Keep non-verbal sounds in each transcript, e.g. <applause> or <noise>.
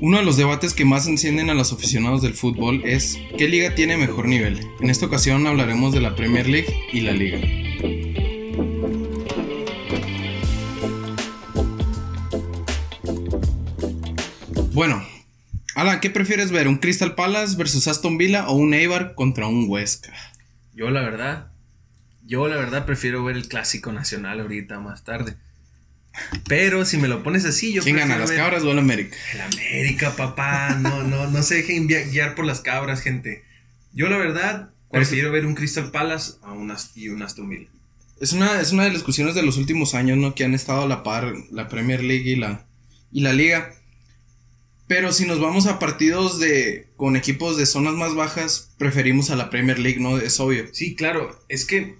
Uno de los debates que más encienden a los aficionados del fútbol es ¿qué liga tiene mejor nivel? En esta ocasión hablaremos de la Premier League y la liga. Bueno, Alan, ¿qué prefieres ver? ¿Un Crystal Palace versus Aston Villa o un Eibar contra un Huesca? Yo la verdad, yo la verdad prefiero ver el clásico nacional ahorita más tarde. Pero si me lo pones así, yo ¿Quién gana, las cabras o el América? El América, papá. No, no, no se dejen guiar por las cabras, gente. Yo, la verdad, prefiero ver un Crystal Palace a un y un Aston Villa. Es una, es una de las discusiones de los últimos años, ¿no? Que han estado a la par la Premier League y la, y la Liga. Pero si nos vamos a partidos de con equipos de zonas más bajas, preferimos a la Premier League, ¿no? Es obvio. Sí, claro. Es que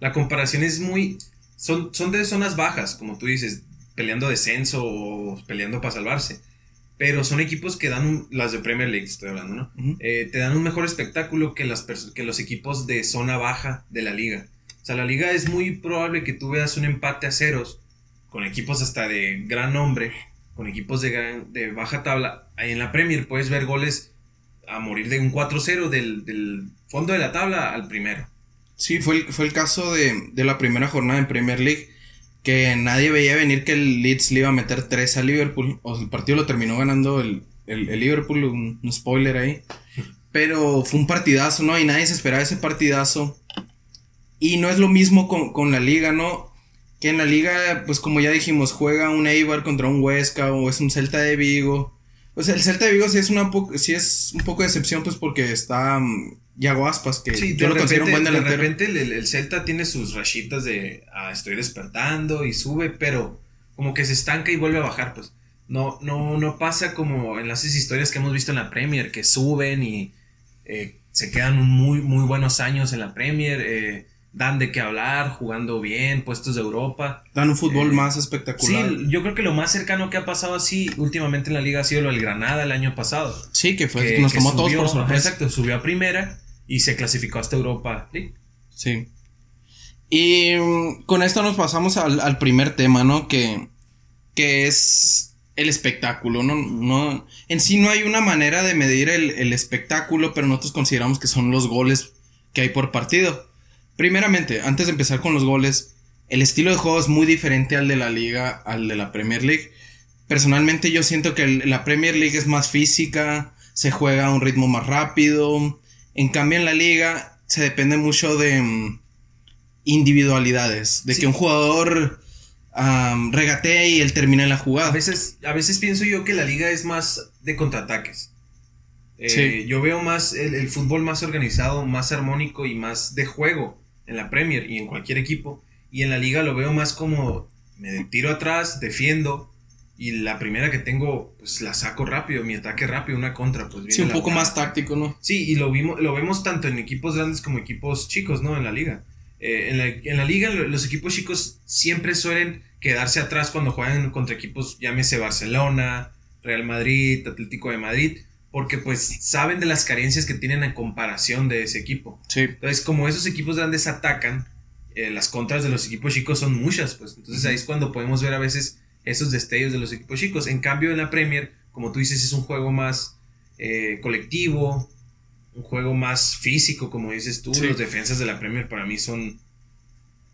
la comparación es muy son, son de zonas bajas, como tú dices, peleando descenso o peleando para salvarse. Pero son equipos que dan un, las de Premier League, estoy hablando, ¿no? Eh, te dan un mejor espectáculo que, las que los equipos de zona baja de la liga. O sea, la liga es muy probable que tú veas un empate a ceros con equipos hasta de gran nombre, con equipos de, de baja tabla. Ahí en la Premier puedes ver goles a morir de un 4-0 del, del fondo de la tabla al primero. Sí, fue el, fue el caso de, la primera jornada en Premier League, que nadie veía venir que el Leeds le iba a meter 3 a Liverpool, o el partido lo terminó ganando el, Liverpool, un, spoiler ahí, pero fue un partidazo, ¿no? Y nadie se esperaba ese partidazo. Y no es lo mismo con, con la liga, ¿no? Que en la liga, pues como ya dijimos, juega un Eibar contra un Huesca o es un Celta de Vigo. O sea, el Celta de Vigo sí es, una sí es un poco de excepción, pues porque está mm, Yago Aspas, que sí, yo lo considero un buen delantero. De repente el, Celta tiene sus rayitas de ah, estoy despertando y sube, pero como que se estanca y vuelve a bajar, pues. No, no, no pasa como en las historias que hemos visto en la Premier, que suben y eh, se quedan muy, muy buenos años en la Premier, eh, dan de qué hablar, jugando bien, puestos de Europa. Dan un fútbol eh, más espectacular. Sí, yo creo que lo más cercano que ha pasado así últimamente en la liga ha sido lo del Granada el año pasado. Sí, que fue que nos tomó todos por sorpresa. Exacto, subió a primera y se clasificó hasta Europa Sí. Y mm, con esto nos pasamos al, primer tema, ¿no? Que, que es el espectáculo, ¿no? ¿no? En sí no hay una manera de medir el, el, espectáculo, pero nosotros consideramos que son los goles que hay por partido. Primeramente, antes de empezar con los goles, el estilo de juego es muy diferente al de la liga, al de la Premier League. Personalmente yo siento que la Premier League es más física, se juega a un ritmo más rápido, en cambio, en la liga se depende mucho de mm, individualidades, de que un jugador regatee y él termine la jugada. A veces, a veces pienso yo que la liga es más de contraataques. Eh, yo veo más el, fútbol más organizado, más armónico y más de juego en la Premier y en cualquier equipo. Y en la liga lo veo más como me tiro atrás, defiendo, y la primera que tengo, pues la saco rápido, mi ataque rápido, una contra, pues Sí, un poco más táctico, ¿no? Sí, y lo, vimos, lo vemos tanto en equipos grandes como equipos chicos, ¿no? En la liga. Eh, en, la, en, la, liga, los equipos chicos siempre suelen quedarse atrás cuando juegan contra equipos, llámese Barcelona, Real Madrid, Atlético de Madrid, porque pues saben de las carencias que tienen en comparación de ese equipo. Sí. Entonces, como esos equipos grandes atacan, eh, las contras de los equipos chicos son muchas, pues. Entonces ahí es cuando podemos ver a veces esos destellos de los equipos chicos. En cambio, en la Premier, como tú dices, es un juego más eh, colectivo, un juego más físico, como dices tú. Los defensas de la Premier para mí son...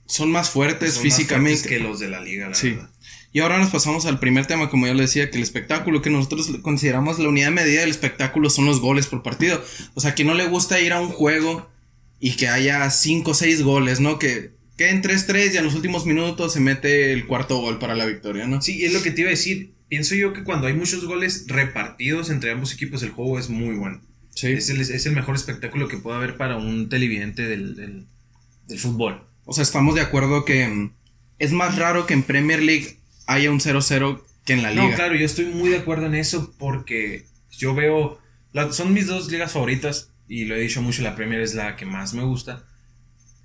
Son más fuertes físicamente. que los de la liga, la sí. Y ahora nos pasamos al primer tema, como ya le decía, que el espectáculo, que nosotros consideramos la unidad de medida del espectáculo son los goles por partido. O sea, que no le gusta ir a un juego y que haya 5 o 6 goles, ¿no? Que en 3-3 y en los últimos minutos se mete el cuarto gol para la victoria, ¿no? Sí, es lo que te iba a decir. Pienso yo que cuando hay muchos goles repartidos entre ambos equipos, el juego es muy bueno. Sí. Es el, mejor espectáculo que puede haber para un televidente del, fútbol. O sea, estamos de acuerdo que mm, es más raro que en Premier League haya un 0-0 que en la liga. No, claro, yo estoy muy de acuerdo en eso porque yo veo. son mis dos ligas favoritas y lo he dicho mucho, la Premier es la que más me gusta.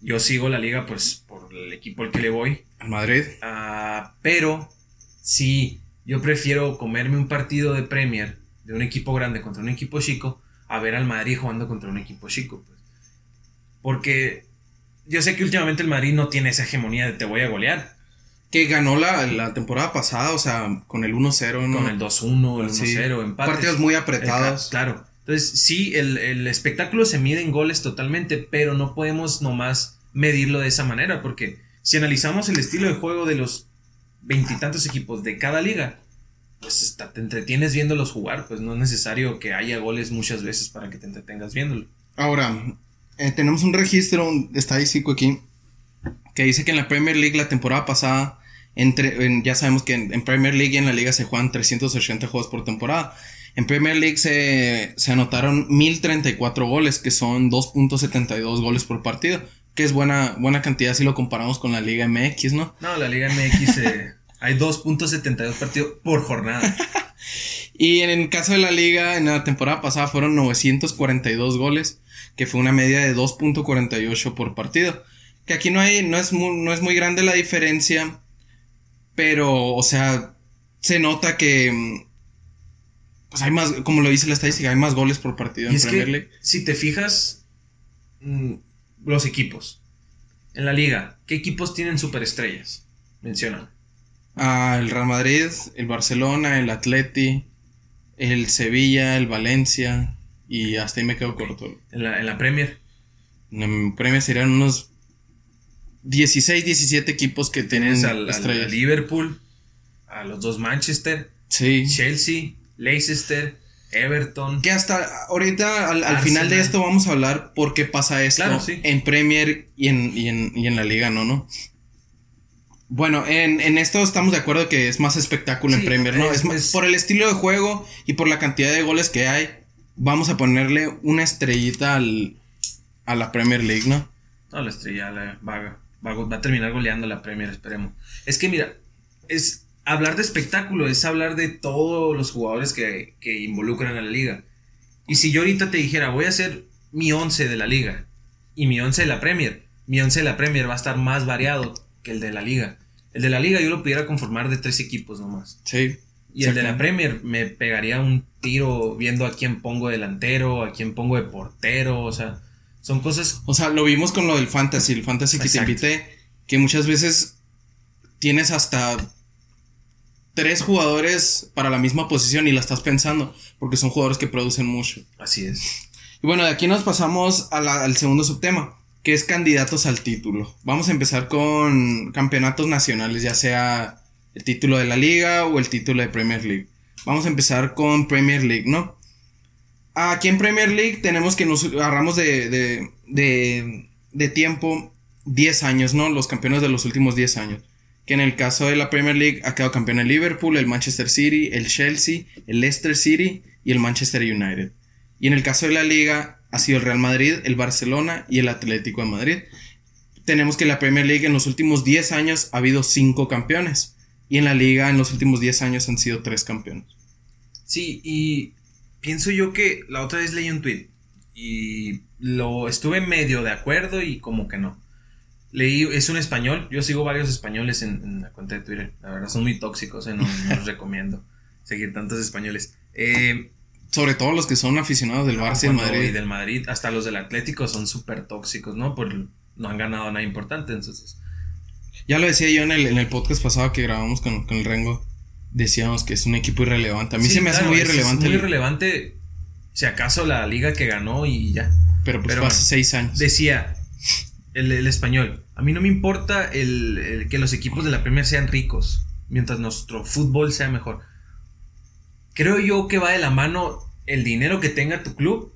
Yo sigo la liga pues por el equipo al que le voy. Al Madrid. Ah, pero sí, yo prefiero comerme un partido de Premier de un equipo grande contra un equipo chico a ver al Madrid jugando contra un equipo chico. Pues. Porque yo sé que últimamente el Madrid no tiene esa hegemonía de te voy a golear. Que ganó la, la temporada pasada, o sea, con el 1-0. ¿no? Con el 2-1, el 1-0, Sí. empates. Partidos muy apretados. cla- Claro. Entonces, sí, el, el espectáculo se mide en goles totalmente, pero no podemos nomás medirlo de esa manera, porque si analizamos el estilo de juego de los veintitantos equipos de cada liga, pues está- te entretienes viéndolos jugar, pues no es necesario que haya goles muchas veces para que te entretengas viéndolo. Ahora, eh, tenemos un registro estadístico aquí que dice que en la Premier League la temporada pasada, entre, en- ya sabemos que en, en Premier League y en la liga se juegan 380 juegos por temporada. En Premier League se, se anotaron 1034 goles, que son 2.72 goles por partido, que es buena, buena cantidad si lo comparamos con la Liga MX, ¿no? No, la Liga MX eh, <laughs> hay 2.72 partidos por jornada. <laughs> Y en el caso de la liga, en la temporada pasada fueron 942 goles, que fue una media de 2.48 por partido. Que aquí no hay, no es muy, no es muy grande la diferencia, pero, o sea, se nota que, mm, pues hay más, como lo dice la estadística, hay más goles por partido Y en es Premier que, League. si te fijas, mm, los equipos en la liga, ¿qué equipos tienen superestrellas? Menciona. Ah, el Real Madrid, el Barcelona, el Atleti, el Sevilla, el Valencia, y hasta ahí me quedo corto. En la, en la Premier. En premio serían unos 16, 17 equipos que tienen al, Liverpool, a los dos Manchester, Sí. Chelsea, Leicester, Everton. Que hasta ahorita, al, al final de esto, vamos a hablar por qué pasa esto Claro, sí. en Premier y en, y, en, y en la liga, ¿no? ¿no? Bueno, en, en esto estamos de acuerdo que es más espectáculo en Premier, ¿no? es- Es, más- por el estilo de juego y por la cantidad de goles que hay, vamos a ponerle una estrellita al, a la Premier League, ¿no? No, la estrella la- va, va, va a terminar goleando la Premier, esperemos. Es que mira, es hablar de espectáculo, es hablar de todos los jugadores que, que involucran a la liga. Y si yo ahorita te dijera, voy a hacer mi 11 de la liga y mi 11 de la Premier, mi 11 de la Premier va a estar más variado que el de la liga. El de la liga yo lo pudiera conformar de tres equipos nomás. Sí. Y el de la. Premier me pegaría un tiro viendo a quién pongo delantero, a quién pongo de portero, o sea, son cosas O sea, lo vimos con lo del fantasy, el fantasy que te invité, que muchas veces tienes hasta tres jugadores para la misma posición y la estás pensando, porque son jugadores que producen mucho. así es. Y bueno, de aquí nos pasamos a la- al segundo subtema, que es candidatos al título. Vamos a empezar con campeonatos nacionales, ya sea el título de la liga o el título de Premier League. Vamos a empezar con Premier League, ¿no? Aquí en Premier League tenemos que nos agarramos de, de, tiempo 10 años, ¿no? Los campeones de los últimos 10 años. Que en el caso de la Premier League ha quedado campeón el Liverpool, el Manchester City, el Chelsea, el Leicester City y el Manchester United. Y en el caso de la liga ha sido el Real Madrid, el Barcelona y el Atlético de Madrid. Tenemos que en la Premier League en los últimos 10 años ha habido 5 campeones. Y en la liga en los últimos 10 años han sido 3 campeones. Sí, y pienso yo que la otra vez leí un tweet y lo estuve medio de acuerdo y como que no. Leí, es un español, yo sigo varios españoles en, en la cuenta de Twitter, la verdad son muy tóxicos, eh, no, no <laughs> los recomiendo seguir tantos españoles. Eh, Sobre todo los que son aficionados del Barça y del cuando- Madrid. y del Madrid, hasta los del Atlético son súper tóxicos, ¿no? Por, no han ganado nada importante, entonces... Ya lo decía yo en el, en el podcast pasado que grabamos con, con el Rengo. Decíamos que es un equipo irrelevante. A mí Sí, se me hace muy irrelevante. Es muy el- irrelevante, si acaso la liga que ganó y ya. pero pues pero fue hace. 6 años. Decía el, el español, a mí no me importa el, el que los equipos de la Premier sean ricos, mientras nuestro fútbol sea mejor. Creo yo que va de la mano el dinero que tenga tu club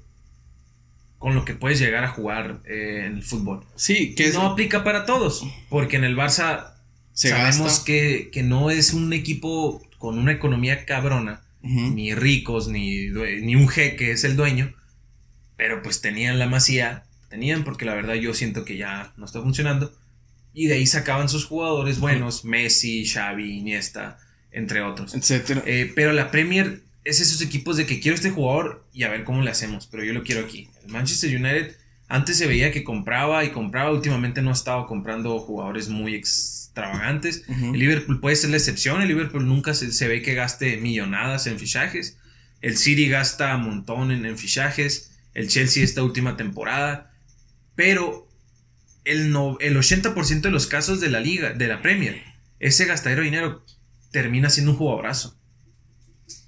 con lo que puedes llegar a jugar eh, en el fútbol. Sí, que es, No aplica para todos, porque en el Barça se sabemos que, que no es un equipo con una economía cabrona, ni ricos, ni, ni un jeque es el dueño, pero pues tenían la masía, tenían porque la verdad yo siento que ya no está funcionando, y de ahí sacaban sus jugadores buenos, Messi, Xavi, Iniesta, entre otros. Etcétera. Eh, pero la Premier es esos equipos de que quiero este jugador y a ver cómo le hacemos, pero yo lo quiero aquí. El Manchester United antes se veía que compraba y compraba, últimamente no ha estado comprando jugadores muy extravagantes. El Liverpool puede ser la excepción, el Liverpool nunca se, se ve que gaste millonadas en fichajes. El City gasta un montón en, en fichajes, el Chelsea esta última temporada, pero el, no, el 80% de los casos de la liga, de la Premier, ese gastadero de dinero termina siendo un jugadorazo.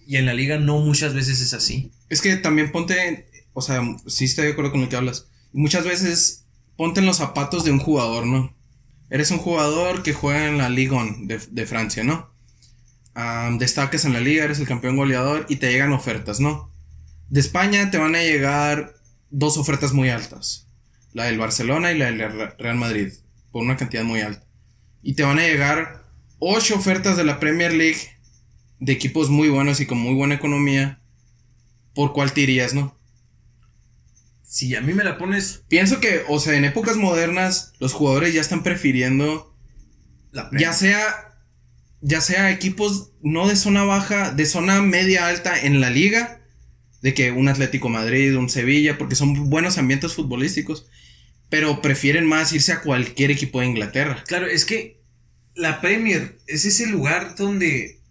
Y en la liga no muchas veces es así. Es que también ponte, o sea, sí estoy de acuerdo con lo que hablas. Muchas veces ponte en los zapatos de un jugador, ¿no? Eres un jugador que juega en la Ligue 1 de, Francia, ¿no? Am, destacas en la liga, eres el campeón goleador y te llegan ofertas, ¿no? De España te van a llegar dos ofertas muy altas. La del Barcelona y la del Re- Real Madrid. Por una cantidad muy alta. Y te van a llegar ocho ofertas de la Premier League de equipos muy buenos y con muy buena economía. ¿Por cuál te irías, no? Si a mí me la pones Pienso que, o sea, en épocas modernas, los jugadores ya están prefiriendo, la ya sea, ya sea equipos no de zona baja, de zona media alta en la liga, de que un Atlético Madrid, un Sevilla, porque son buenos ambientes futbolísticos, pero prefieren más irse a cualquier equipo de Inglaterra. Claro, es que la Premier es ese lugar donde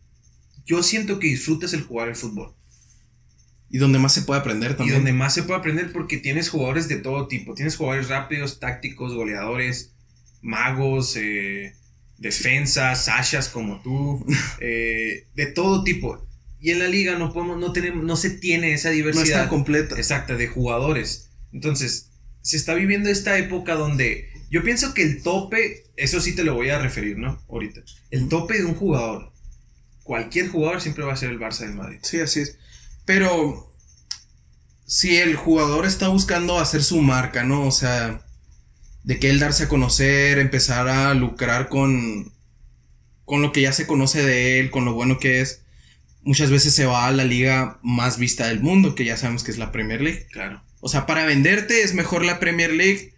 yo siento que disfrutas el jugar el fútbol. Y donde más se puede aprender Y también. donde más se puede aprender porque tienes jugadores de todo tipo. Tienes jugadores rápidos, tácticos, goleadores, magos, eh, defensas, sashas como tú, <laughs> eh, de todo tipo. Y en la liga no podemos, no tenemos, no se tiene esa no diversidad está completa. exacta de jugadores. Entonces, se está viviendo esta época donde yo pienso que el tope, eso sí te lo voy a referir, ¿no? Ahorita. El tope de un jugador, cualquier jugador siempre va a ser el Barça del Madrid. Sí, así es. Pero si el jugador está buscando hacer su marca, ¿no? O sea, de que él darse a conocer, empezar a lucrar con con lo que ya se conoce de él, con lo bueno que es, muchas veces se va a la liga más vista del mundo, que ya sabemos que es la Premier League. Claro. O sea, para venderte es mejor la Premier League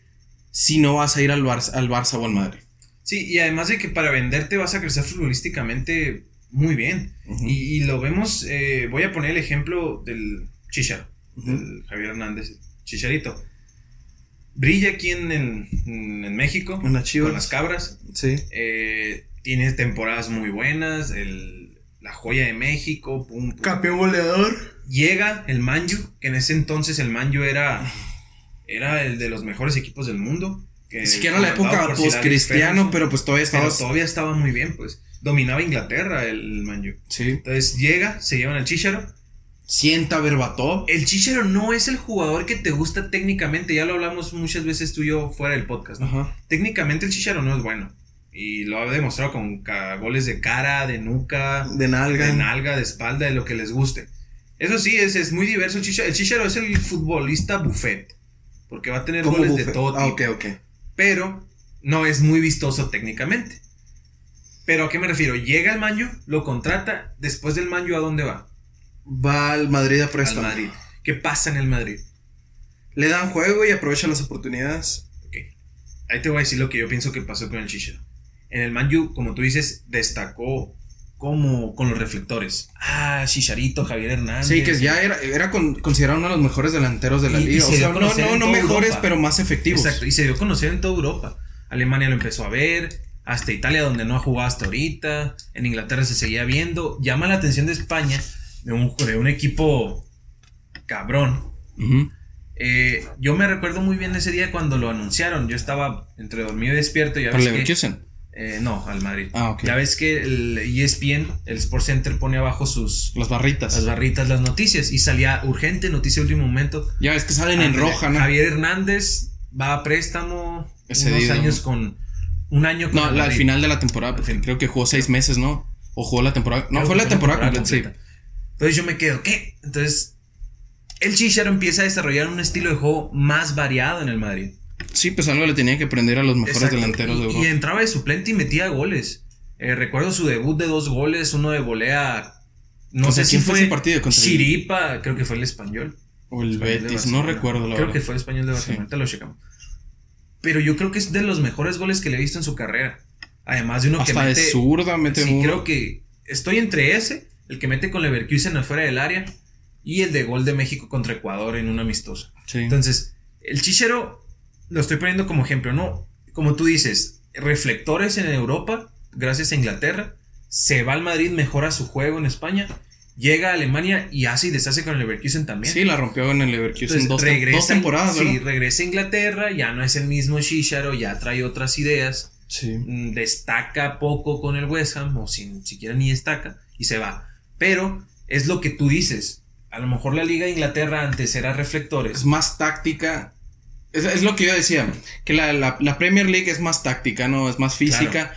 si no vas a ir al Barça, al Barça o al Madrid. Sí, y además de que para venderte vas a crecer futbolísticamente muy bien. Y, y lo vemos, eh, voy a poner el ejemplo del Chicharo, Ujú. del Javier Hernández, Chicharito. Brilla aquí en, en- en México, En las con las cabras. Sí. Eh, tiene temporadas muy buenas, el- la joya de México, pum, pum. Campeón goleador. Llega el Manju, que en ese entonces el Manju era, era el de los mejores equipos del mundo. Que Ni siquiera la comandado época post-cristiano, pero pues todavía Pero estaba. todavía estaba muy bien, pues. Dominaba Inglaterra el Manju. Sí. Entonces llega, se llevan al Chicharo. Sienta Berbatov. El Chicharo no es el jugador que te gusta técnicamente. Ya lo hablamos muchas veces tú y yo fuera del podcast. ¿no? Ajá. Técnicamente el Chicharo no es bueno. Y lo ha demostrado con goles de cara, de nuca, De nalga. de nalga, de espalda, de lo que les guste. Eso sí, es, es muy diverso el Chicharo. El Chicharo es el futbolista buffet. Porque va a tener goles de todo Ah, tipo. ok, ok. Pero no es muy vistoso técnicamente. Pero a qué me refiero? Llega el Manju, lo contrata. Después del Manju, ¿a dónde va? Va al Madrid a Al préstamo. Madrid. ¿Qué pasa en el Madrid? Le dan juego y aprovecha las oportunidades. Ok. Ahí te voy a decir lo que yo pienso que pasó con el Chicharo. En el Manju, como tú dices, destacó como con los reflectores. Ah, Chicharito, Javier Hernández. Sí, que ya era, era con- considerado uno de los mejores delanteros de la Y- y liga. se O sea, dio a no, no, no mejores, Europa. pero más efectivos. Exacto, y se dio a conocer en toda Europa. Alemania lo empezó a ver, hasta Italia donde no ha jugado hasta ahorita, en Inglaterra se seguía viendo. Llama la atención de España, de un, de un equipo cabrón. Eh, yo me recuerdo muy bien ese día cuando lo anunciaron. Yo estaba entre dormido y despierto. Que- Leverkusen. eh, no, al Madrid. Ah, ok. Ya ves que el ESPN, el Sports Center, pone abajo sus Las barritas. las barritas, las noticias. Y salía urgente, noticia de último momento. ya ves que salen en roja, ¿no? Javier Hernández va a préstamo Ese unos día, años ¿no? con un año con No, la- al final de la temporada. Porque creo que jugó seis meses, ¿no? O jugó la temporada. No, Creo fue la temporada, completa, sí. Entonces yo me quedo, ¿qué? Entonces el Chicharo empieza a desarrollar un estilo de juego más variado en el Madrid. Sí, pues algo le tenía que aprender a los mejores Exacto. delanteros y, de y Europa. entraba de suplente y metía goles. Eh, recuerdo su debut de dos goles, uno de volea. No ¿Contra sé si quién fue fue ese partido? ¿Contra el- Chiripa, creo que fue el español. O el Betis, no recuerdo la Creo verdad. que fue el español de Barcelona, Sí. ahorita lo checamos. Pero yo creo que es de los mejores goles que le he visto en su carrera. Además de uno Hasta que de mete. zurda mete sí, uno. creo que estoy entre ese, el que mete con Leverkusen afuera del área, y el de gol de México contra Ecuador en un amistoso. Sí. Entonces, el Chichero lo estoy poniendo como ejemplo, ¿no? Como tú dices, reflectores en Europa, gracias a Inglaterra, se va al Madrid, mejora su juego en España, llega a Alemania y hace y deshace con el Leverkusen también. Sí, la rompió en el Leverkusen Entonces, dos, regresa, dos temporadas, sí, ¿verdad? regresa a Inglaterra, ya no es el mismo Chicharo, ya trae otras ideas. Sí. mm, destaca poco con el West Ham, o sin siquiera ni destaca, y se va. Pero es lo que tú dices. A lo mejor la Liga de Inglaterra antes era reflectores. Es más táctica. Es, es lo que yo decía, que la, la- la Premier League es más táctica, ¿no? Es más física.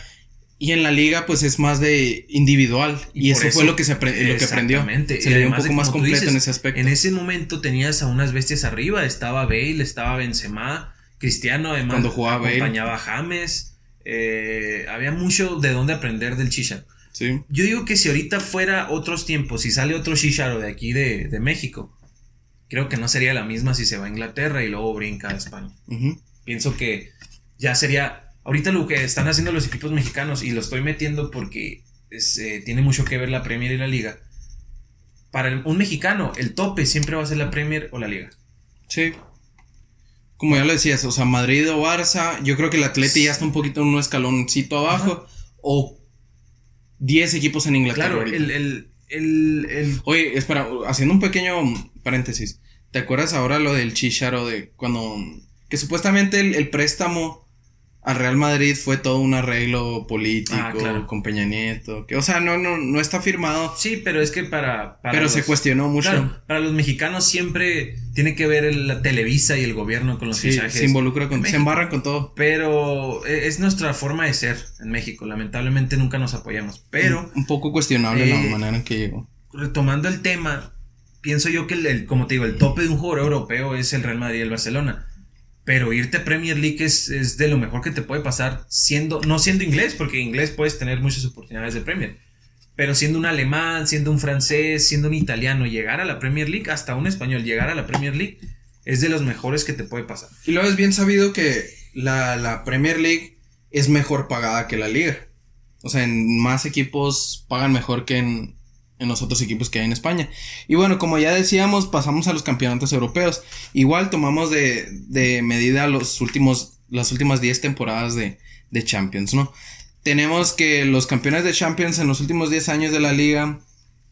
Y en la liga, pues es más de individual. Y, Y eso, fue lo que se lo que aprendió. Exactamente. Se le dio un de poco más completo dices, en ese aspecto. En ese momento tenías a unas bestias arriba. Estaba Bale, estaba Benzema, Cristiano, además. Cuando jugaba Bale. acompañaba a James. eh, había mucho de dónde aprender del Chicharo. Sí. Yo digo que si ahorita fuera otros tiempos, si sale otro Chicharo de aquí de, de México, creo que no sería la misma si se va a Inglaterra y luego brinca a España. Pienso que ya sería. Ahorita lo que están haciendo los equipos mexicanos, y lo estoy metiendo porque es, eh, tiene mucho que ver la Premier y la Liga. Para el- un mexicano, el tope siempre va a ser la Premier o la Liga. Sí. Como ya lo decías, o sea, Madrid o Barça, yo creo que el Atleti ya está un poquito en un escaloncito abajo. O 10 equipos en Inglaterra. Claro, el, el, el, Oye, espera, haciendo un pequeño paréntesis. ¿Te acuerdas ahora lo del Chicharo de cuando... Que supuestamente el préstamo al Real Madrid fue todo un arreglo político Ah, claro. con Peña Nieto. Que, o sea, no, no, no está firmado, Sí, pero es que para. para pero los- se cuestionó mucho. Claro, para los mexicanos siempre tiene que ver el- la Televisa y el gobierno con los Sí, fichajes. se involucra con... Se embarran con todo. Pero e- es nuestra forma de ser en México. Lamentablemente nunca nos apoyamos. Pero. Un, un poco cuestionable la Eh, manera en que llegó. retomando el tema, pienso yo que el, el- como te digo, el tope de un jugador europeo es el Real Madrid y el Barcelona. Pero irte a Premier League es, de lo mejor que te puede pasar siendo, no siendo inglés, porque inglés puedes tener muchas oportunidades de Premier. Pero siendo un alemán, siendo un francés, siendo un italiano, llegar a la Premier League, hasta un español, llegar a la Premier League, es de los mejores que te puede pasar. Y luego es bien sabido que la, la Premier League es mejor pagada que la liga. O sea, en más equipos pagan mejor que en, en los otros equipos que hay en España. Y bueno, como ya decíamos, pasamos a los campeonatos europeos. Igual tomamos de, de medida los últimos, las últimas 10 temporadas de, de Champions, ¿no? Tenemos que los campeones de Champions en los últimos 10 años de la liga,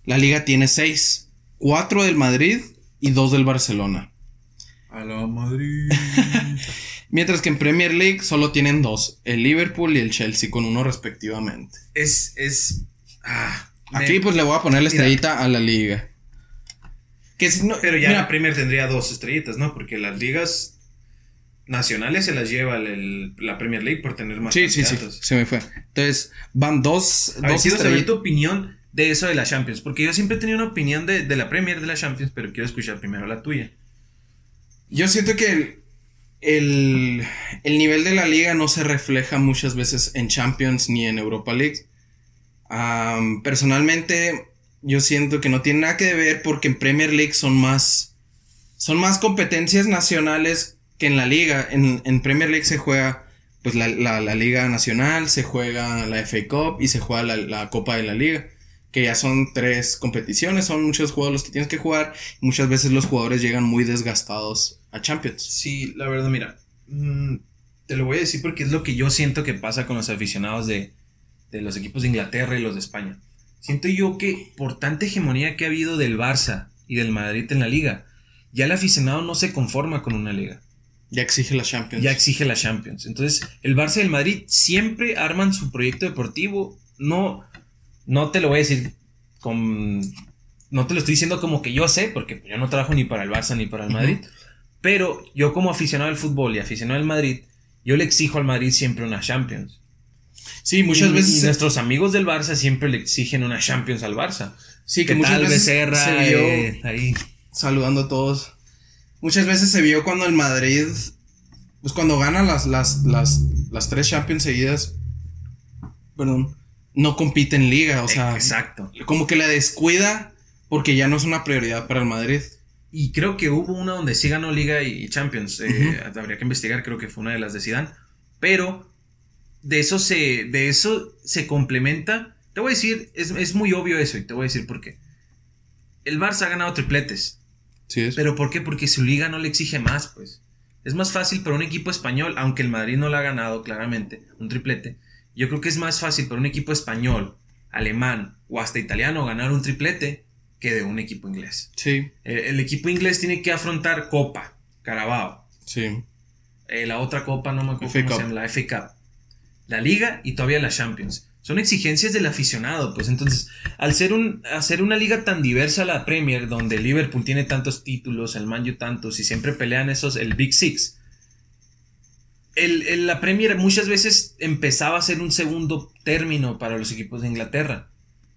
la liga tiene 6. 4 del Madrid y 2 del Barcelona. A la Madrid. <laughs> Mientras que en Premier League solo tienen dos, el Liverpool y el Chelsea, con uno respectivamente. es, es, ah, Aquí me- pues le voy a poner la Mira. estrellita a la liga. Que si no, Pero ya mira, la Premier tendría dos estrellitas, ¿no? Porque las ligas nacionales se las lleva el- el- la Premier League por tener más Sí, sí, sí, se me fue. Entonces, van dos, A ver, dos quiero saber tu opinión de eso de la Champions. Porque yo siempre he tenido una opinión de, de la Premier de la Champions, pero quiero escuchar primero la tuya. Yo siento que el, el, el nivel de la liga no se refleja muchas veces en Champions ni en Europa League. Personalmente, yo siento que no tiene nada que ver porque en Premier League son más, son más competencias nacionales que en la liga. En, en Premier League se juega pues la, la- la liga nacional, se juega la FA Cup y se juega la, la Copa de la Liga. Que ya son tres competiciones, son muchos juegos los que tienes que jugar. Muchas veces los jugadores llegan muy desgastados a Champions. Sí, la verdad, mira. mm, te lo voy a decir porque es lo que yo siento que pasa con los aficionados de, de los equipos de Inglaterra y los de España. Siento yo que por tanta hegemonía que ha habido del Barça y del Madrid en la liga, ya el aficionado no se conforma con una liga. Ya exige la Champions. ya exige la Champions. Entonces, el Barça y el Madrid siempre arman su proyecto deportivo. No, no te lo voy a decir con. No te lo estoy diciendo como que yo sé, porque yo no trabajo ni para el Barça ni para el. Madrid. Pero yo, como aficionado al fútbol y aficionado al Madrid, yo le exijo al Madrid siempre una Champions. Sí, muchas y, veces. y se- nuestros amigos del Barça siempre le exigen una Champions al Barça. sí, que ¿Qué muchas tal, veces Becerra? se vio Eh, ahí. saludando a todos. Muchas veces se vio cuando el Madrid, pues cuando gana las, las, las, las tres Champions seguidas, perdón, no compite en liga, o sea, Exacto. como que la descuida porque ya no es una prioridad para el Madrid. Y creo que hubo una donde sí ganó Liga y y Champions. eh, Habría que investigar, creo que fue una de las de Zidane. Pero de eso se, de eso se complementa. Te voy a decir, es, es muy obvio eso y te voy a decir por qué. El Barça ha ganado tripletes. Sí, es. ¿Pero por qué? Porque su liga no le exige más, pues. Es más fácil para un equipo español, aunque el Madrid no lo ha ganado claramente, un triplete. Yo creo que es más fácil para un equipo español, alemán o hasta italiano ganar un triplete que de un equipo inglés. Sí, El, el equipo inglés tiene que afrontar Copa, Carabao. sí. Eh, la otra copa, no me acuerdo cómo se llama, la FA Cup. La liga y todavía la Champions. Son exigencias del aficionado, pues entonces, al ser un, hacer una liga tan diversa la Premier, donde Liverpool tiene tantos títulos, el Man U tantos, y siempre pelean esos, el Big Six, el, la Premier muchas veces empezaba a ser un segundo término para los equipos de Inglaterra.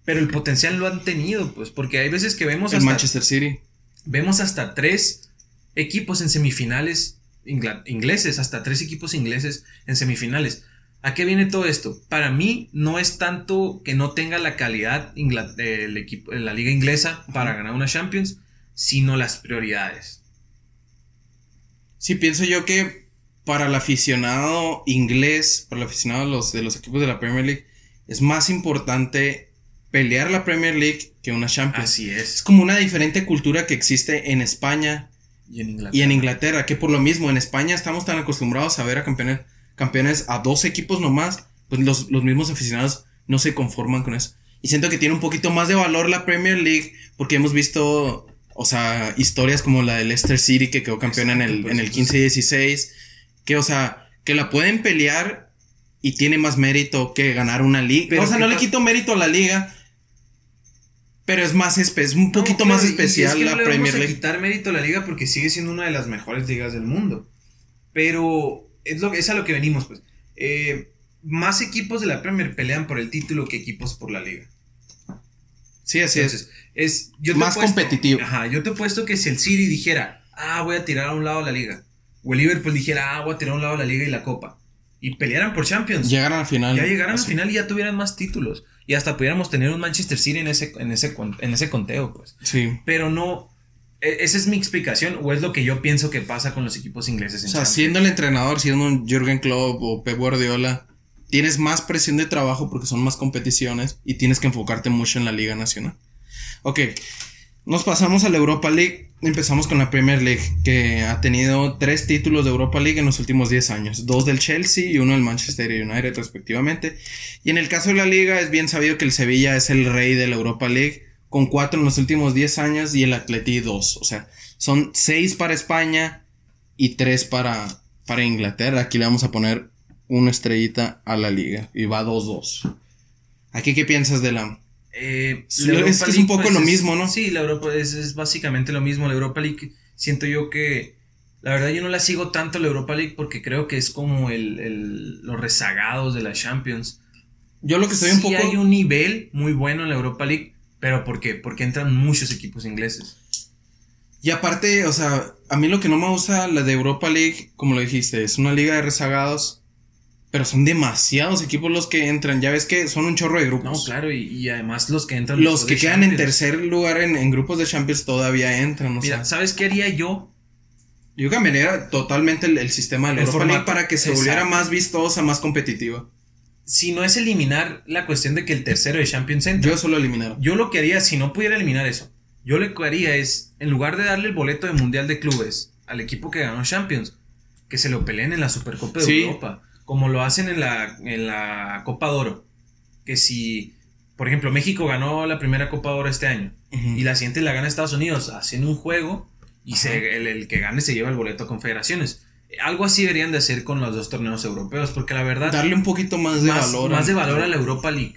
Pero el potencial lo han tenido, pues, porque hay veces que vemos el Manchester City. Vemos hasta tres equipos en semifinales ingleses, hasta tres equipos ingleses en semifinales. ¿A qué viene todo esto? Para mí no es tanto que no tenga la calidad del equipo, la liga inglesa para ganar una Champions, sino las prioridades. Sí, pienso yo que para el aficionado inglés, para el aficionado de los, de los equipos de la Premier League, es más importante pelear la Premier League que una Champions. Así es. Es como una diferente cultura que existe en España y en Inglaterra. Y en Inglaterra, que por lo mismo en España estamos tan acostumbrados a ver a campeones, campeones a dos equipos nomás, pues los, los mismos aficionados no se conforman con eso. Y siento que tiene un poquito más de valor la Premier League porque hemos visto, o sea, historias como la de Leicester City que quedó campeón en el, en el 15-16, que, o sea, que la pueden pelear y tiene más mérito que ganar una liga. o sea, no le quito mérito a la liga, pero es más es un poquito más especial la no Premier League. quitar mérito a la liga porque sigue siendo una de las mejores ligas del mundo. Pero es, lo, es a lo que venimos, pues. Eh, más equipos de la Premier pelean por el título que equipos por la liga. Sí, así es. es yo más competitivo. Ajá, yo te he puesto que si el City dijera, ah, voy a tirar a un lado la liga. O el Liverpool dijera, ah, voy a tirar a un lado la liga y la copa. Y pelearan por Champions. Llegaran a la final. Ya llegaran a la final y ya tuvieran más títulos y hasta pudiéramos tener un Manchester City en ese, en ese, en ese conteo, pues. Sí. Pero no, esa es mi explicación o es lo que yo pienso que pasa con los equipos ingleses. En o sea, siendo el entrenador, siendo un Jürgen Klopp o Pep Guardiola, tienes más presión de trabajo porque son más competiciones y tienes que enfocarte mucho en la Liga Nacional. Ok, nos pasamos a la Europa League empezamos con la Premier League, que ha tenido tres títulos de Europa League en los últimos 10 años, dos del Chelsea y uno del Manchester United respectivamente. Y en el caso de la liga es bien sabido que el Sevilla es el rey de la Europa League, con cuatro en los últimos 10 años y el Atleti dos. O sea, son seis para España y tres para, para Inglaterra. Aquí le vamos a poner una estrellita a la liga y va 2-2. ¿Aquí qué piensas de la, eh, es, un poco pues, lo mismo, ¿no? Sí, la Europa es, básicamente lo mismo. La Europa League, siento yo que. La verdad, yo no la sigo tanto la Europa League porque creo que es como el, los rezagados de la Champions. Yo lo que estoy un poco. hay un nivel muy bueno en la Europa League, pero ¿por qué? Porque entran muchos equipos ingleses. Y aparte, o sea, a mí lo que no me gusta la de Europa League, como lo dijiste, es una liga de rezagados pero son demasiados equipos los que entran. Ya ves que son un chorro de grupos. No, claro, y, además los que entran. Los que quedan en tercer lugar en, grupos de Champions todavía entran. Mira, ¿sabes qué haría yo? Yo cambiaría totalmente el, sistema de la Europa League para que se volviera más vistosa, más competitiva. Si no es eliminar la cuestión de que el tercero de Champions entra. Yo solo eliminar. Yo lo que haría, si no pudiera eliminar eso, yo lo que haría es, en lugar de darle el boleto de Mundial de Clubes al equipo que ganó Champions, que se lo peleen en la Supercopa de Europa como lo hacen en la, en la Copa de Oro. Que si, por ejemplo, México ganó la primera Copa de Oro este año y la siguiente la gana Estados Unidos, hacen un juego y se, el, que gane se lleva el boleto a confederaciones. Algo así deberían de hacer con los dos torneos europeos, porque la verdad... Darle un poquito más de valor. Más de valor a la Europa League.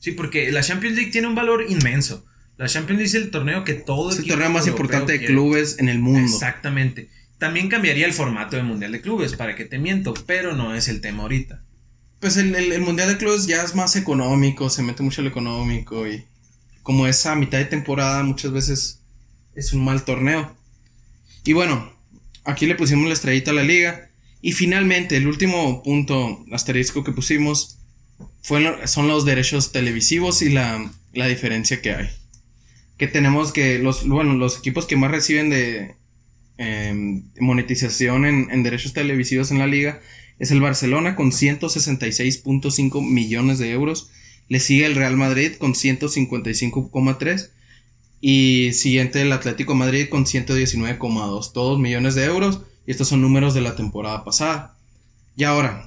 Sí, porque la Champions League tiene un valor inmenso. La Champions League es el torneo que todo... Es el torneo más importante de clubes en el mundo. Exactamente. También cambiaría el formato del Mundial de Clubes, para que te miento, pero no es el tema ahorita. Pues el, Mundial de Clubes ya es más económico, se mete mucho el económico y como es a mitad de temporada muchas veces es un mal torneo. Y bueno, aquí le pusimos la estrellita a la liga. Y finalmente, el último punto asterisco que pusimos fue, son los derechos televisivos y la, la diferencia que hay. Que tenemos que los, bueno, los equipos que más reciben de, Em, monetización en, derechos televisivos en la liga es el Barcelona con 166.5 millones de euros. Le sigue el Real Madrid con 155,3 y siguiente el Atlético Madrid con 119,2, todos millones de euros y estos son números de la temporada pasada. Y ahora,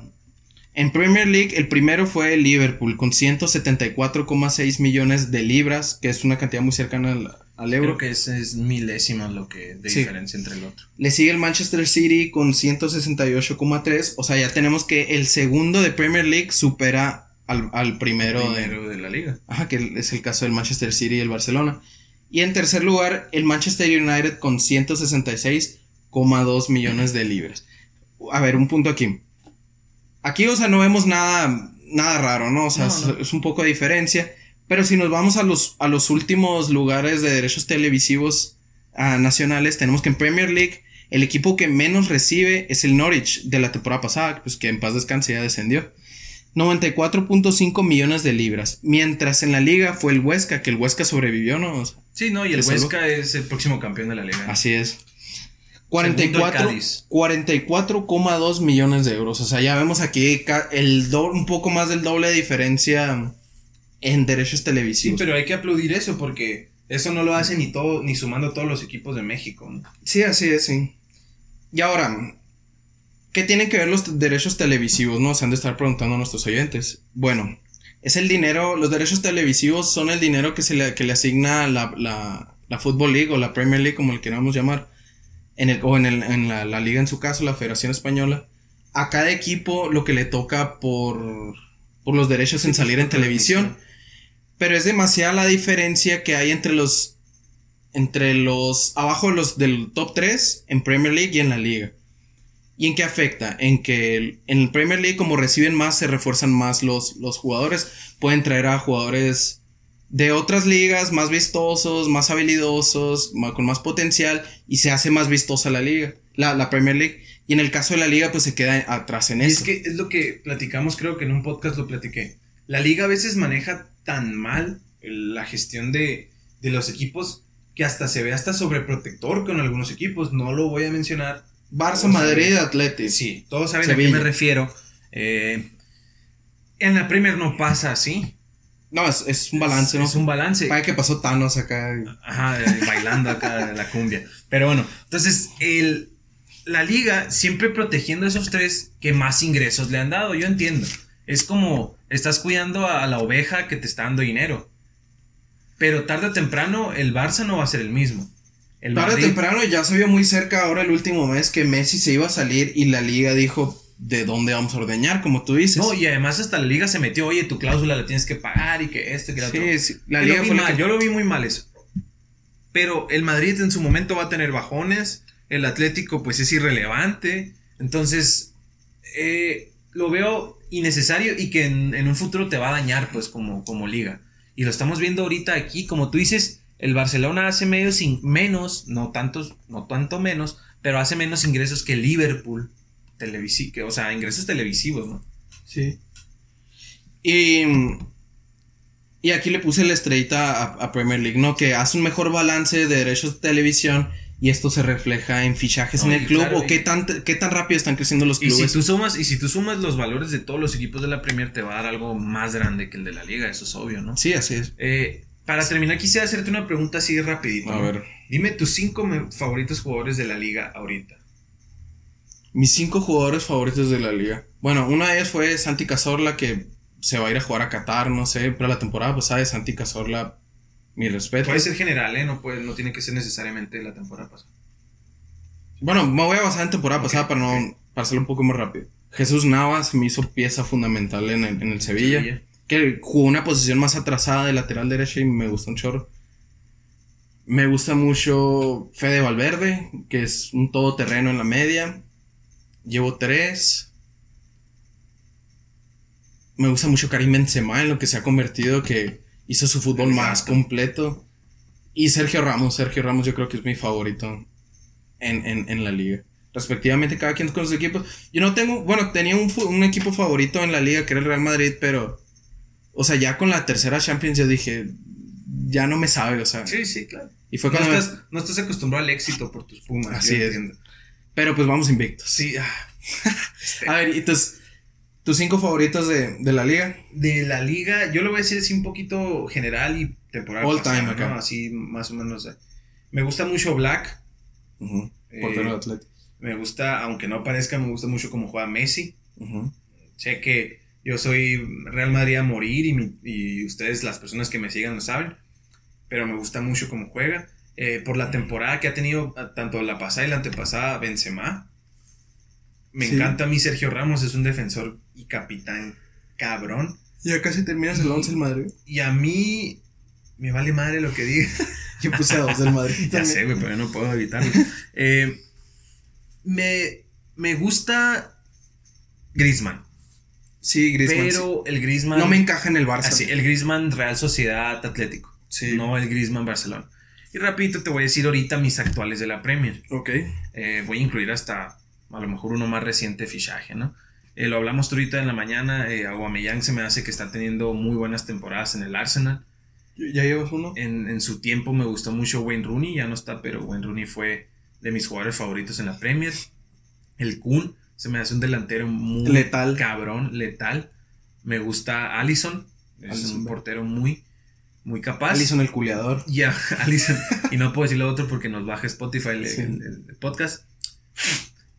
En Premier League, el primero fue el Liverpool con 174,6 millones de libras, que es una cantidad muy cercana al, al euro. Creo que ese es milésimo lo que de Sí. diferencia entre el otro. Le sigue el Manchester City con 168,3. O sea, ya tenemos que el segundo de Premier League supera al, al primero, de- Primero de la liga. Ajá, que es el caso del Manchester City y el Barcelona. Y en tercer lugar, el Manchester United con 166,2 millones de libras. A ver, un punto aquí. Aquí, o sea, no vemos nada, nada raro, ¿no? O sea, No, es- no. Es, un poco de diferencia. Pero si nos vamos a los, a los últimos lugares de derechos televisivos ah, nacionales, tenemos que en Premier League el equipo que menos recibe es el Norwich de la temporada pasada, pues que en paz descanse ya descendió. 94.5 millones de libras. Mientras en la liga fue el Huesca, que el Huesca sobrevivió, ¿no? O sea, Sí, no, y el. Huesca es el próximo campeón de la liga. así es. Segundo 44 el Cádiz. 44,2 millones de euros. O sea, ya vemos aquí el do- un poco más del doble de diferencia en derechos Sí, televisivos. pero hay que aplaudir eso porque eso no lo hacen ni todo, ni sumando todos los equipos de México. ¿no? Sí, así es, sí. Y ahora, ¿qué tienen que ver los derechos televisivos? No se han de estar preguntando a nuestros oyentes. Bueno, es el dinero, los derechos televisivos son el dinero que se le, que le asigna la, la, la Football League o la Premier League, como le queramos llamar, en el, o en, el, en la, la liga en su caso, la Federación Española. A cada equipo lo que le toca por, por los derechos en salir en televisión. Pero es demasiada la diferencia que hay entre los. Entre los. Abajo de los del top 3 en Premier League y en la liga. ¿Y en qué afecta? En que el- en el Premier League, como reciben más, se refuerzan más los, los jugadores. Pueden traer a jugadores de otras ligas más vistosos, más habilidosos, con más potencial. Y se hace más vistosa la liga, la, la Premier League. Y en el caso de la liga, pues se queda atrás en Y eso. es que es lo que platicamos, creo que en un podcast lo platiqué. La liga a veces maneja tan mal la gestión de, de los equipos que hasta se ve hasta sobreprotector con algunos equipos. No lo voy a mencionar. Barça, Madrid, Atlético. Sí, todos saben a qué me refiero. Eh, en la Premier no pasa así. No, es, es un balance, es, ¿no? Es un balance. Para que pasó Thanos acá. Ajá, bailando acá la cumbia. Pero bueno, entonces el, la liga siempre protegiendo a esos tres que más ingresos le han dado. Yo entiendo. Es como estás cuidando a la oveja que te está dando dinero. Pero tarde o temprano el Barça no va a ser el mismo. El Tarde o Madrid- temprano ya se vio muy cerca ahora el último mes que Messi se iba a salir y la liga dijo de dónde vamos a ordeñar, como tú dices. No, y además hasta la liga se metió, oye, tu cláusula la tienes que pagar y que esto y que lo otro. sí, sí, la liga fue la mal, que- Yo lo vi muy mal eso. Pero el Madrid en su momento va a tener bajones. El Atlético, pues es irrelevante. Entonces, eh, lo veo innecesario y que en, en un futuro te va a dañar, pues, como, como liga. Y lo estamos viendo ahorita aquí, como tú dices, el Barcelona hace medio sin, menos, no tantos, no tanto menos, pero hace menos ingresos que el Liverpool. Televisi que, o sea, ingresos televisivos, ¿no? Sí. Y, y aquí le puse la estrellita a, a Premier League, ¿no? Que hace un mejor balance de derechos de televisión y esto se refleja en fichajes No, en el club claro, o qué tan, qué tan rápido están creciendo los Y si clubes. tú sumas, y si tú sumas los valores de todos los equipos de la Premier, te va a dar algo más grande que el de la liga, eso es obvio, ¿no? Sí, así es. Eh, para terminar, quisiera hacerte una pregunta así rapidito. A ¿no? ver. Dime tus cinco favoritos jugadores de la liga ahorita. Mis cinco jugadores favoritos de la liga. Bueno, una de ellas fue Santi Cazorla, que se va a ir a jugar a Qatar, no sé, pero la temporada pasada de Santi Cazorla, mi respeto. Puede ser general, ¿eh? No, puede, no tiene que ser necesariamente la temporada pasada. Bueno, me voy a basar en temporada pasada para no para hacerlo un poco más rápido. Jesús Navas me hizo pieza fundamental en el, en el Sevilla, que jugó una posición más atrasada de lateral derecho y me gusta un chorro. Me gusta mucho Fede Valverde, que es un todoterreno en la media. Llevo tres. Me gusta mucho Karim Benzema en lo que se ha convertido, que hizo su fútbol más completo. Y Sergio Ramos, Sergio Ramos yo creo que es mi favorito en, en, en la liga. Respectivamente, cada quien con sus equipos. Yo no tengo, bueno, tenía un, un equipo favorito en la liga que era el Real Madrid, pero, o sea, ya con la tercera Champions yo dije, ya no me sabe, o sea. Sí, sí, claro. Y fue No cuando... me- no estás acostumbrado al éxito por tus pumas. Así es. entiendo. Pero pues vamos invictos. Sí, ah, este, <laughs> A ver, y tus, tus cinco favoritos de, de la liga. de la liga, yo lo voy a decir así un poquito general y temporal. All time ¿no? acá. Así más o menos. eh. Me gusta mucho Black. Ujú, eh, Portero de Atlético. me gusta, aunque no parezca, me gusta mucho cómo juega Messi. Sé que yo soy Real Madrid a morir y, mi- y ustedes, las personas que me sigan, lo saben. Pero me gusta mucho cómo juega. Eh, por la temporada que ha tenido, tanto la pasada y la antepasada, Benzema. Me Sí. encanta a mí Sergio Ramos, es un defensor y capitán cabrón. Ya casi terminas el 11 el Madrid. Y a mí me vale madre lo que diga. <laughs> Yo puse a dos del Madrid. <laughs> Ya sé, güey, pero yo no puedo evitarlo. <laughs> Eh, me, me gusta Griezmann, Sí, Griezmann. pero el. Griezmann... No me encaja en el Barça. Así, el Griezmann Real Sociedad Atlético, Sí. no el Griezmann Barcelona. Y rapidito te voy a decir ahorita mis actuales de la Premier. Ok. Eh, voy a incluir hasta a lo mejor uno más reciente fichaje, ¿no? Eh, lo hablamos ahorita en la mañana. Eh, Aubameyang se me hace que está teniendo muy buenas temporadas en el Arsenal. ¿Ya llevas uno? En, en su tiempo me gustó mucho Wayne Rooney, ya no está, pero Wayne Rooney fue de mis jugadores favoritos en la Premier. El Kun se me hace un delantero muy Letal. cabrón, letal. Me gusta Allison, es un portero muy, muy capaz. Alison el culeador. Ya, <laughs> Allison. y no puedo decir lo otro porque nos baja Spotify el, Sí. el- el podcast.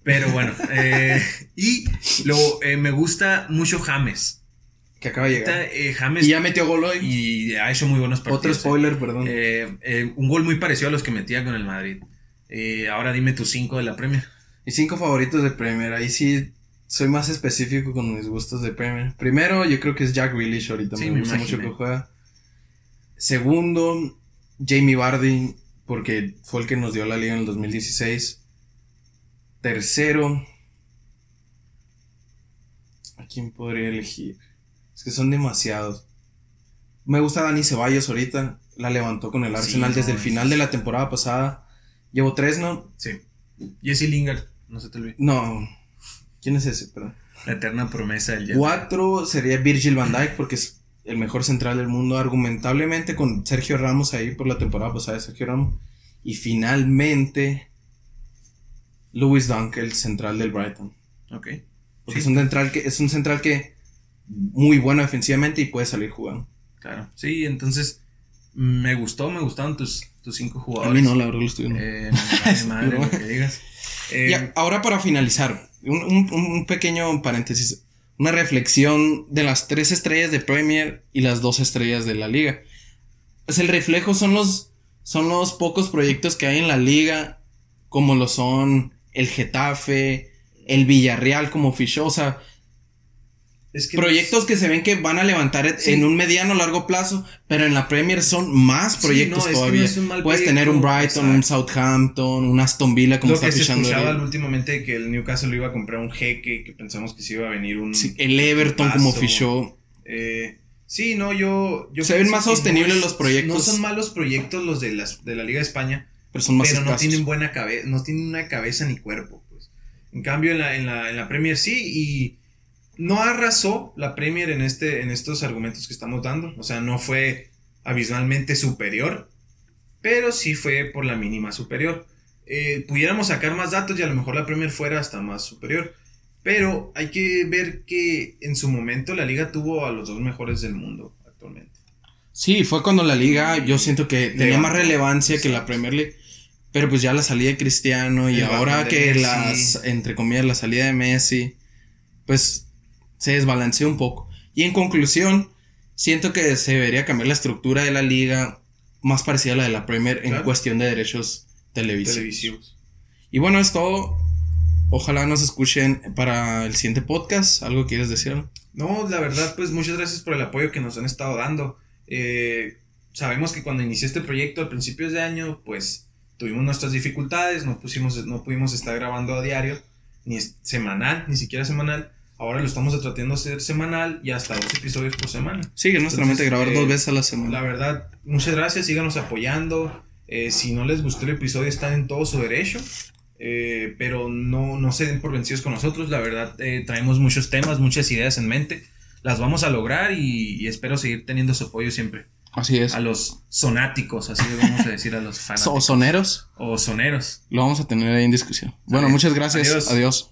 Pero bueno, eh, y luego eh, me gusta mucho James. Que acaba de llegar. eh, James Y ya metió gol hoy. y ha hecho muy buenos partidos. Otro spoiler, perdón. Un gol muy parecido a los que metía con el Madrid. Ahora dime tus cinco de la Premier. Mis cinco favoritos de Premier. Ahí sí soy más específico con mis gustos de Premier. Primero, yo creo que es Jack Grealish ahorita. Sí, me me gusta mucho que juega. Segundo, Jamie Vardy, porque fue el que nos dio la liga en el 2016. Tercero, ¿a quién podría elegir? Es que son demasiados. Me gusta Dani Ceballos ahorita. La levantó con el Sí, Arsenal no, desde el final de la temporada pasada. Llevo tres, ¿no? Sí. Jesse Lingard, no se te olvide. No. ¿Quién es ese? Perdón. La eterna promesa del Jets. Cuatro sería Virgil van Dijk porque es el mejor central del mundo argumentablemente con Sergio Ramos ahí por la temporada pasada de Sergio Ramos. Y finalmente Lewis Dunk, el central del Brighton. Ok. Porque Sí. es un central que es un central que muy bueno defensivamente y puede salir jugando. Claro. Sí, entonces me gustó, me gustaron tus, tus cinco A jugadores. mí no, la verdad lo estoy. Eh, <laughs> madre lo que digas. Eh, Y a- ahora para finalizar, un, un- un pequeño paréntesis. Una reflexión de las tres estrellas de Premier y las dos estrellas de la liga. Pues el reflejo son los, son los pocos proyectos que hay en la liga, como lo son el Getafe, el Villarreal como sea, es que proyectos que se ven que van a levantar Sí. en un mediano o largo plazo, pero en la Premier son más Sí, proyectos no, es que no todavía. es un mal Puedes proyecto, tener un Brighton, un exacto. Southampton, un Aston Villa como lo está que se fichando escuchaba últimamente que el Newcastle lo iba a comprar un jeque, que pensamos que se iba a venir un... Sí, el Everton como fichó. Eh, sí, no, yo... yo Se ven más que no sostenibles es- los proyectos. No son malos proyectos los de, las, de la Liga de España, Pero son más pero no escasos. tienen buena cabeza, no tienen una cabeza ni cuerpo, pues. En cambio, en la, en la, en la Premier sí, y no arrasó la Premier en, este, en estos argumentos que estamos dando. O sea, no fue abismalmente superior, pero sí fue por la mínima superior. Eh, pudiéramos sacar más datos y a lo mejor la Premier fuera hasta más superior. Pero hay que ver que en su momento la liga tuvo a los dos mejores del mundo actualmente. Sí, fue cuando la liga yo siento que tenía más relevancia que la. Premier League. Pero pues ya la salida de Cristiano y El ahora que Messi. las, entre comillas, la salida de Messi, pues se desbalanceó un poco. Y en conclusión, siento que se debería cambiar la estructura de la liga más parecida a la de la Premier en Claro. cuestión de derechos televisivos. Televisivos. Y bueno, es todo. Ojalá nos escuchen para el siguiente podcast. ¿Algo quieres decir? No, la verdad, pues muchas gracias por el apoyo que nos han estado dando. Eh, sabemos que cuando inicié este proyecto a principios de año, pues tuvimos nuestras dificultades, no, pusimos, no pudimos estar grabando a diario, ni semanal, ni siquiera semanal. Ahora lo estamos tratando de hacer semanal y hasta dos episodios por semana. Sí, es nuestra mente grabar eh, dos veces a la semana. La verdad, muchas gracias, síganos apoyando. Eh, si no les gustó el episodio, están en todo su derecho. Eh, pero no, no se den por vencidos con nosotros. La verdad, eh, traemos muchos temas, muchas ideas en mente. Las vamos a lograr y, y espero seguir teniendo su apoyo siempre. Así es. A los sonáticos, así le vamos a decir a los <laughs> O fanáticos. soneros. o soneros. Lo vamos a tener ahí en discusión. Bueno, muchas gracias. Adiós. Adiós.